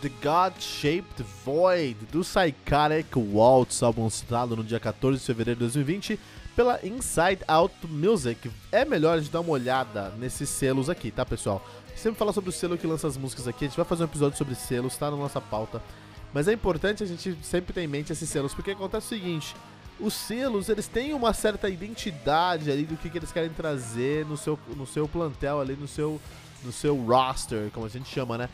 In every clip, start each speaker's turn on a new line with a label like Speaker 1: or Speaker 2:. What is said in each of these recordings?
Speaker 1: The God-Shaped Void, do Psychotic Waltz, álbum lançado no dia 14 de fevereiro de 2020 pela Inside Out Music. É melhor a gente dar uma olhada nesses selos aqui, tá, pessoal? Sempre falar sobre o selo que lança as músicas aqui, a gente vai fazer um episódio sobre selos, tá na nossa pauta. Mas é importante a gente sempre ter em mente esses selos, porque acontece o seguinte, os selos, eles têm uma certa identidade ali do que, que eles querem trazer no seu, no seu plantel ali, no seu, no seu roster, como a gente chama, né?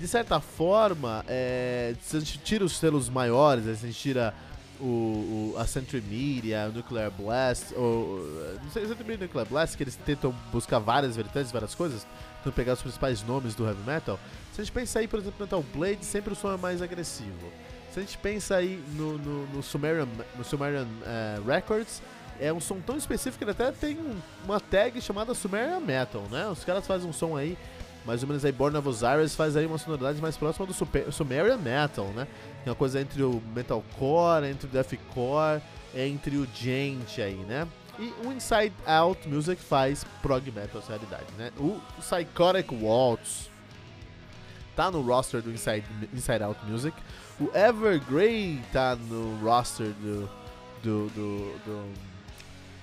Speaker 1: De certa forma, é, se a gente tira os selos maiores, a gente tira o, o, a Century Media, o Nuclear Blast, ou. Não sei, Century Media Nuclear Blast, que eles tentam buscar várias vertentes, várias coisas, tentam pegar os principais nomes do heavy metal. Se a gente pensa aí, por exemplo, Metal Blade, sempre o som é mais agressivo. Se a gente pensa aí no, no, no Sumerian, no Sumerian uh, Records, é um som tão específico que ele até tem um, uma tag chamada Sumerian Metal, né? Os caras fazem um som aí mais ou menos aí Born of Osiris faz aí uma sonoridade mais próxima do Super, Sumerian Metal, né? Tem uma coisa entre o metalcore, entre o deathcore, entre o gent aí, né? E o Inside Out Music faz prog metal essa realidade, né? O Psychotic Waltz tá no roster do Inside, Inside Out Music. O Evergrey tá no roster do, do, do, do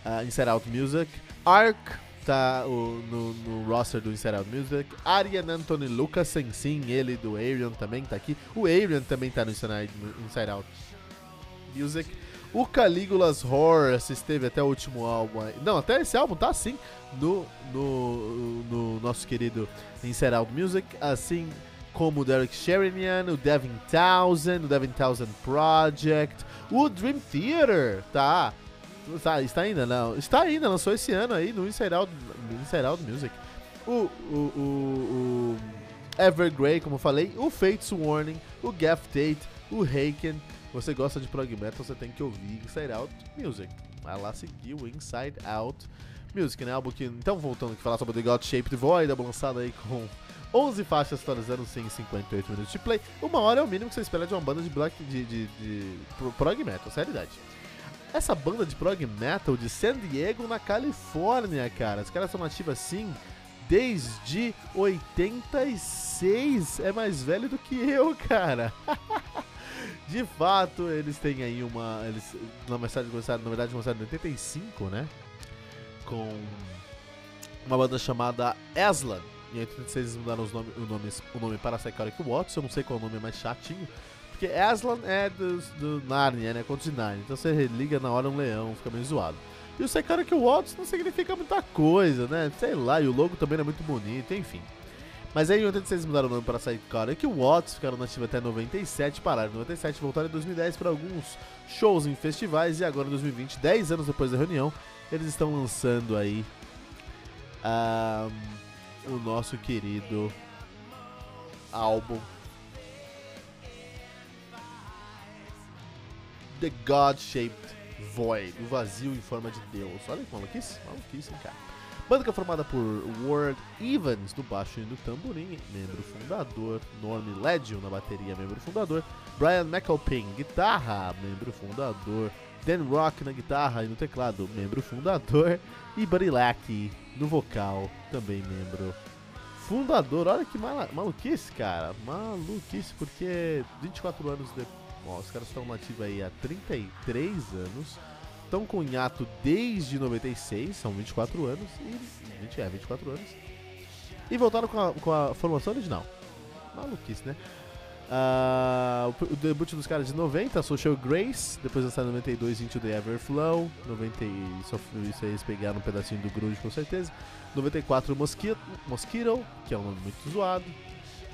Speaker 1: uh, Inside Out Music. Arc tá o, no, no, roster do Inside Out Music. Arian Anthony Lucasen, sim, ele do Arian também tá aqui. O Arian também tá no Inside, Inside Out Music. O Caligula's Horror esteve até o último álbum. Não, até esse álbum tá assim no, no, no nosso querido Inside Out Music. Assim como o Derek Sherinian, o Devin Townsend, o Devin Townsend Project, o Dream Theater, tá? Tá, está ainda? Não. Está ainda, lançou esse ano aí no Inside Out, Inside Out Music. O, o, o, o Evergrey, como eu falei, o Fates Warning, o Gaff Tate, o Haken. Você gosta de prog metal, você tem que ouvir Inside Out Music. Vai lá seguir o Inside Out Music, né? Álbum que, então, voltando aqui falar sobre The God Shaped Void, lançado aí com 11 faixas totalizando 158 minutos de play. Uma hora é o mínimo que você espera de uma banda de black de, de, de, prog metal, realidade. Essa banda de prog metal de San Diego, na Califórnia, cara. Os caras são nativos assim desde 86. É mais velho do que eu, cara. de fato, eles têm aí uma. Eles, na verdade, começaram, na verdade, começaram em 85, né? Com uma banda chamada Aslan. Em 86 eles mudaram os nome, o, nome, o nome para Psychotic Watts. Eu não sei qual é o nome mais chatinho. Porque Aslan é do, do Narnia, né? Conto de Narnia. Então você liga na hora um leão, fica meio zoado. E o Psychotic Waltz não significa muita coisa, né? Sei lá, e o logo também é muito bonito, enfim. Mas aí em 86 mudaram o nome para Psychotic Watts, ficaram nativos até 97, pararam em 97, voltaram em 2010 para alguns shows em festivais e agora em 2020, 10 anos depois da reunião, eles estão lançando aí um, o nosso querido álbum The God-Shaped Void, o vazio em forma de Deus. Olha que maluquice, maluquice, hein, cara. Banda que é formada por Ward Evans no baixo e no tamborim, membro fundador, Norm Ledio na bateria, membro fundador, Brian McAlpin, guitarra, membro fundador, Dan Rock na guitarra e no teclado, membro fundador, e Buddy Lack no vocal, também membro fundador. Olha que maluquice, cara, maluquice, porque 24 anos depois Ó, os caras estão nativos aí há 33 anos. Estão com hiato desde 96, são 24 anos. E 20, é, 24 anos. E voltaram com a, com a formação original. Maluquice, né? Uh, o, o, debut dos caras de 90, Social Grace, depois lançaram em 92 Into the Everflow, 90, isso, isso aí eles pegaram um pedacinho do Grunge com certeza, 94 Mosquito, Mosquito, que é um nome muito zoado,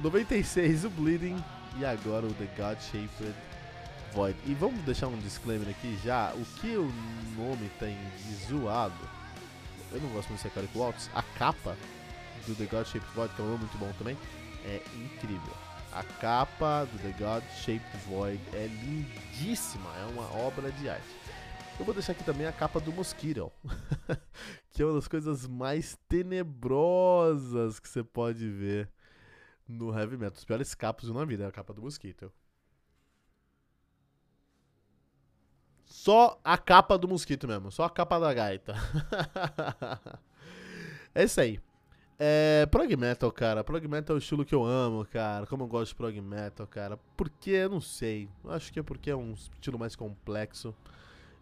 Speaker 1: 96 o Bleeding e agora o The God Shaped Void. E vamos deixar um disclaimer aqui já. O que o nome tem de zoado, eu não gosto muito de Psychotic Waltz, a capa do The God Shaped Void, que é um nome muito bom também, é incrível. A capa do The God Shaped Void é lindíssima, é uma obra de arte. Eu vou deixar aqui também a capa do Mosquito, que é uma das coisas mais tenebrosas que você pode ver no heavy metal. Os piores capas na vida é a capa do Mosquito. Só a capa do Mosquito mesmo, só a capa da gaita. é isso aí. É, prog metal, cara. Prog metal é o estilo que eu amo, cara. Como eu gosto de prog metal, cara. Porque, eu não sei. Acho que é porque é um estilo mais complexo.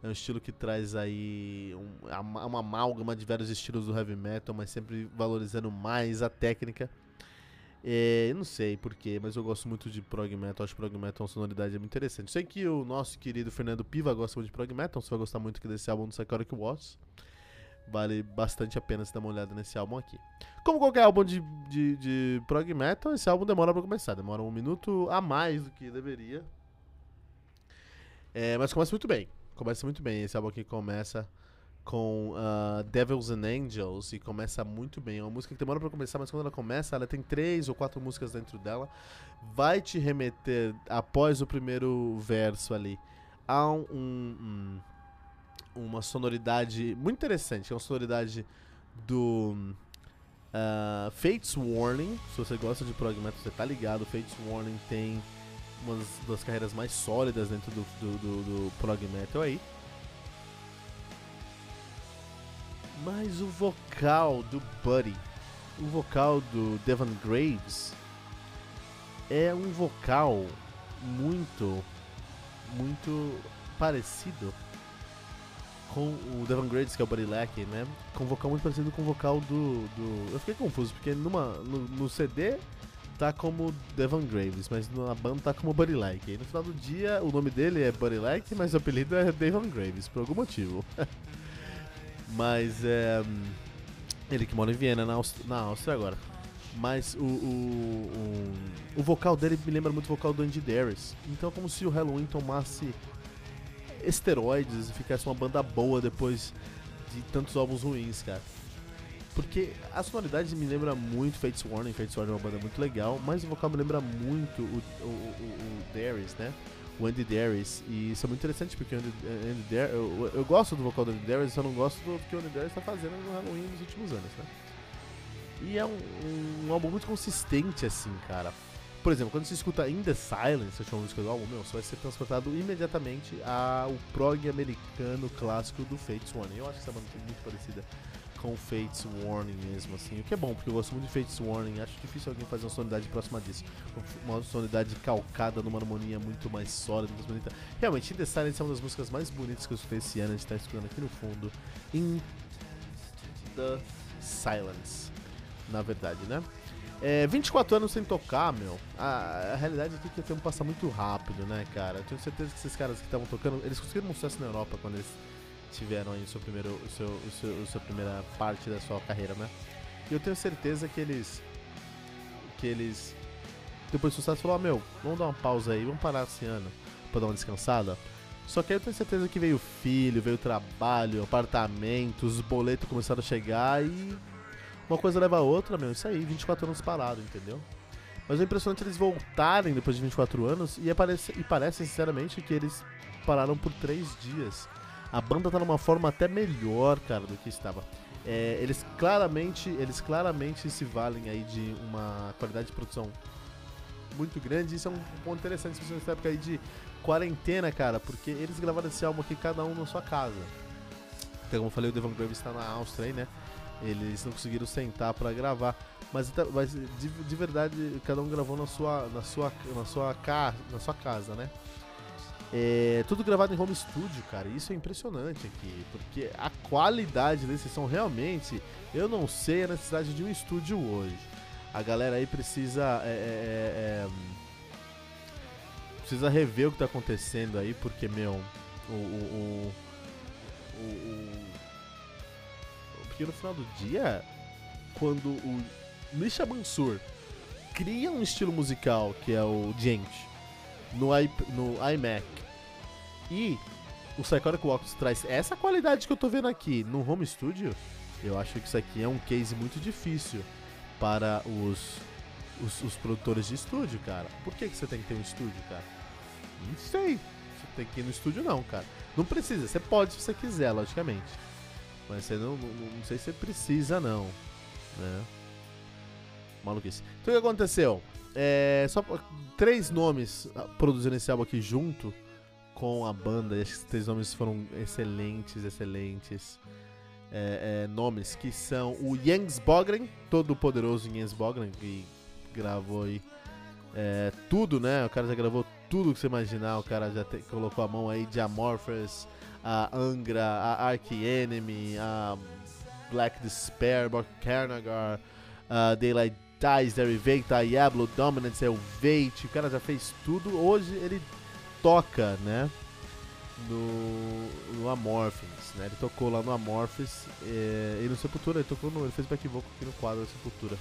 Speaker 1: É um estilo que traz aí um, uma amálgama de vários estilos do heavy metal, mas sempre valorizando mais a técnica. É, não sei porquê, mas eu gosto muito de prog metal. Acho que prog metal é uma sonoridade muito interessante. Sei que o nosso querido Fernando Piva gosta muito de prog metal. Você vai gostar muito desse álbum do Psychotic Watts. Vale bastante a pena você dar uma olhada nesse álbum aqui. Como qualquer álbum de, de, de prog metal, esse álbum demora pra começar. Demora um minuto a mais do que deveria. É, mas começa muito bem. Começa muito bem. Esse álbum aqui começa com uh, Devils and Angels e começa muito bem. É uma música que demora para começar, mas quando ela começa, ela tem três ou quatro músicas dentro dela. Vai te remeter, após o primeiro verso ali, a um, um uma sonoridade muito interessante. É uma sonoridade do uh, Fates Warning. Se você gosta de prog metal, você tá ligado. Fates Warning tem uma das carreiras mais sólidas dentro do, do, do, do prog metal aí. Mas o vocal do Buddy, o vocal do Devon Graves, é um vocal muito, muito parecido com o Devon Graves, que é o Buddy Lack, né? Com um vocal muito parecido com o vocal do. do... Eu fiquei confuso, porque numa, no, no CD tá como Devon Graves, mas na banda tá como Buddy Lack. E no final do dia, o nome dele é Buddy Lack, mas o apelido é Devon Graves, por algum motivo. mas é. Ele que mora em Viena, na, Áustria, na Áustria agora. Mas o, o, o, o, vocal dele me lembra muito o vocal do Andy Darius. Então é como se o Halloween tomasse esteroides e ficasse uma banda boa depois de tantos álbuns ruins, cara. Porque a sonoridade me lembra muito Fates Warning, Fates Warning é uma banda muito legal, mas o vocal me lembra muito o, o, o, o Darius, né? O Andy Darius. E isso é muito interessante porque o Andy, Andy Darius, eu, eu, gosto do vocal do Andy Darius, só não gosto do que o Andy Darius está fazendo no Halloween nos últimos anos, né? E é um, um, um álbum muito consistente, assim, cara. Por exemplo, quando você escuta In The Silence, a última música do álbum, meu, você vai ser transportado imediatamente ao prog americano clássico do Fates Warning. Eu acho que essa banda é muito parecida com Fates Warning mesmo, assim. O que é bom, porque eu gosto muito de Fates Warning. Acho difícil alguém fazer uma sonoridade próxima disso. Uma sonoridade calcada numa harmonia muito mais sólida, mais bonita. Realmente, In The Silence é uma das músicas mais bonitas que eu escutei esse ano. A gente tá escutando aqui no fundo. In The Silence. Na verdade, né? É, 24 anos sem tocar, meu. A, a realidade aqui é que o tempo passa muito rápido, né, cara? Eu tenho certeza que esses caras que estavam tocando, eles conseguiram um sucesso na Europa quando eles tiveram aí o seu primeiro, o seu, o seu, primeira parte da sua carreira, né? E eu tenho certeza que eles, que eles, depois do sucesso, falaram: ah, meu, vamos dar uma pausa aí, vamos parar esse ano pra dar uma descansada. Só que aí eu tenho certeza que veio filho, veio trabalho, apartamento, os boletos começaram a chegar e uma coisa leva a outra, meu, isso aí, 24 anos parado, entendeu? Mas é impressionante eles voltarem depois de 24 anos e, aparece, e parece, sinceramente, que eles pararam por 3 dias. A banda tá numa forma até melhor, cara, do que estava. É, eles claramente eles claramente se valem aí de uma qualidade de produção muito grande. Isso é um ponto interessante você nessa época aí de quarentena, cara, porque eles gravaram esse álbum aqui cada um na sua casa. Então, como eu falei, o Devon Graves está na Áustria aí, né? Eles não conseguiram sentar para gravar, mas, então, mas de, de, verdade cada um gravou na sua na sua na sua, ca, na sua casa, né? É, tudo gravado em home studio, cara. Isso é impressionante aqui, porque a qualidade desses são realmente, eu não sei a necessidade de um estúdio hoje. A galera aí precisa é, é, é, é precisa rever o que tá acontecendo aí, porque meu, o, o, o, o porque no final do dia, quando o Misha Mansur cria um estilo musical que é o Gent no, I, no iMac e o Psychotic Walks traz essa qualidade que eu tô vendo aqui no home studio, eu acho que isso aqui é um case muito difícil para os os, os, produtores de estúdio, cara. Por que, que você tem que ter um estúdio, cara? Não sei. Você tem que ir no estúdio, não, cara. Não precisa. Você pode se você quiser, logicamente. Mas você não, não, não sei se você precisa, não. Né? Maluquice. Então o que aconteceu? É, só três nomes ah, produzindo esse álbum aqui junto com a banda. E esses três nomes foram excelentes, excelentes. É, é, nomes que são o Jens Bogren, todo poderoso Jens Bogren, que gravou aí é, tudo, né? O cara já gravou tudo que você imaginar. O cara já te, colocou a mão aí de Amorphous, a Angra, a Arch Enemy, a Black Despair, Bork Carnagar, a Daylight Dies, Derivate, a Diablo, Dominance, Elvate. O cara já fez tudo. Hoje ele toca, né? No, no Amorphis, né? Ele tocou lá no Amorphis é, e no Sepultura, ele tocou no, ele fez back vocal aqui no quadro da Sepultura.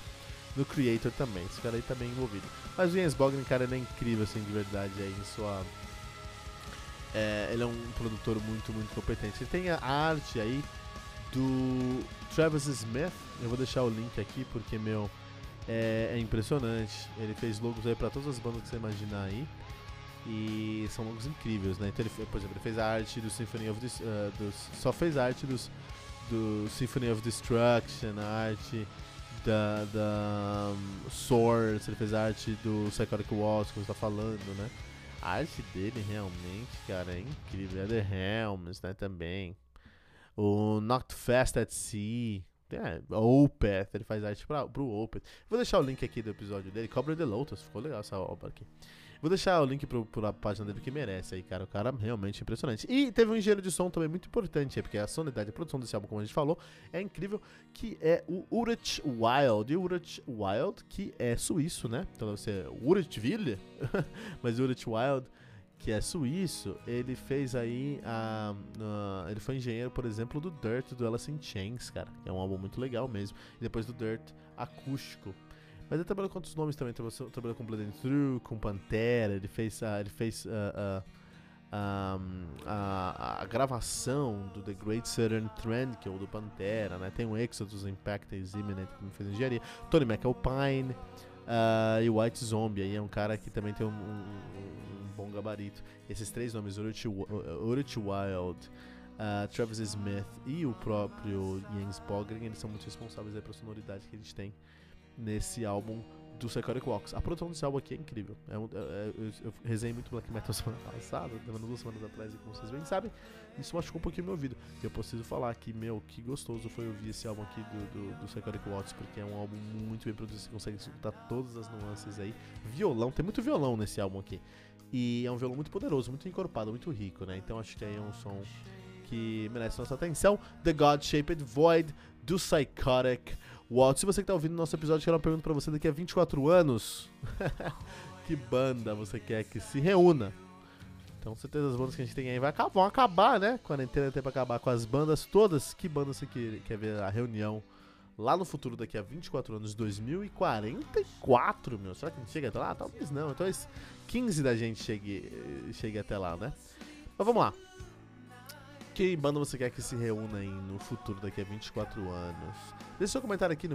Speaker 1: No Creator também, esse cara aí tá bem envolvido. Mas o Jens Bogren, cara, ele é incrível, assim, de verdade, aí em sua... É, ele é um produtor muito, muito competente. Ele tem a arte aí do Travis Smith, eu vou deixar o link aqui porque, meu, é, é impressionante. Ele fez logos aí pra todas as bandas que você imaginar aí. E são logos incríveis, né? Então ele, por exemplo, ele fez a arte do Symphony of Dis, uh, dos, só fez a arte dos, do Symphony of Destruction, a arte da, da um, Source, ele fez a arte do Psychotic Walls, que você tá falando, né? A arte dele realmente, cara, é incrível. É The Helms, né, também. O Knocked Fast at Sea. É, Opeth, ele faz arte pra, pro Opeth. Vou deixar o link aqui do episódio dele. Cobra the Lotus, ficou legal essa obra aqui. Vou deixar o link pro, pra página dele que merece aí, cara. O cara realmente impressionante. E teve um engenheiro de som também muito importante, porque a sonoridade, a produção desse álbum, como a gente falou, é incrível, que é o Urich Wild. E o Urich Wild, que é suíço, né? Então deve ser Urichville, mas Urich Wild que é suíço, ele fez aí a, a, ele foi engenheiro, por exemplo, do Dirt do Alice in Chains, cara, é um álbum muito legal mesmo. E depois do Dirt acústico, mas ele trabalhou com outros nomes também. Trabalhou, trabalhou com Blood and Through, com Pantera. Ele fez, uh, ele fez uh, uh, a, gravação do The Great Southern Trend, que é o do Pantera. Né? Tem o Exodus Impact Imminent, que me fez engenharia. Tony McAlpine e o White Zombie. Aí é um cara que também tem um, um, um bom gabarito. Esses três nomes, Urich, Wild. Uh, Travis Smith e o próprio Jens Bogren, eles são muito responsáveis pela sonoridade que a gente tem nesse álbum do Psychotic Walks. A produção desse álbum aqui é incrível. É é, é eu, eu resenhei muito Black Metal semana passada, duas semanas atrás, e como vocês bem sabem, isso machucou um pouquinho meu ouvido. E eu preciso falar que, meu, que gostoso foi ouvir esse álbum aqui do, do, do Psychotic Walks, porque é um álbum muito bem produzido, você consegue escutar todas as nuances aí. Violão, tem muito violão nesse álbum aqui. E é um violão muito poderoso, muito encorpado, muito rico, né? Então acho que aí é um som que merece nossa atenção. The God Shaped Void, do Psychotic Walt, se você que tá ouvindo nosso episódio, quero uma pergunta pra você daqui a 24 anos. que banda você quer que se reúna? Então, certeza as bandas que a gente tem aí vai acabar, vão acabar, né? Quarentena tem pra acabar com as bandas todas. Que banda você quer, quer ver a reunião lá no futuro, daqui a 24 anos, 2044, meu? Será que a gente chega até lá? Talvez não. Então, 15 da gente chegue, chegue até lá, né? Mas vamos lá que banda você quer que se reúna aí no futuro daqui a 24 anos? Deixe seu comentário aqui no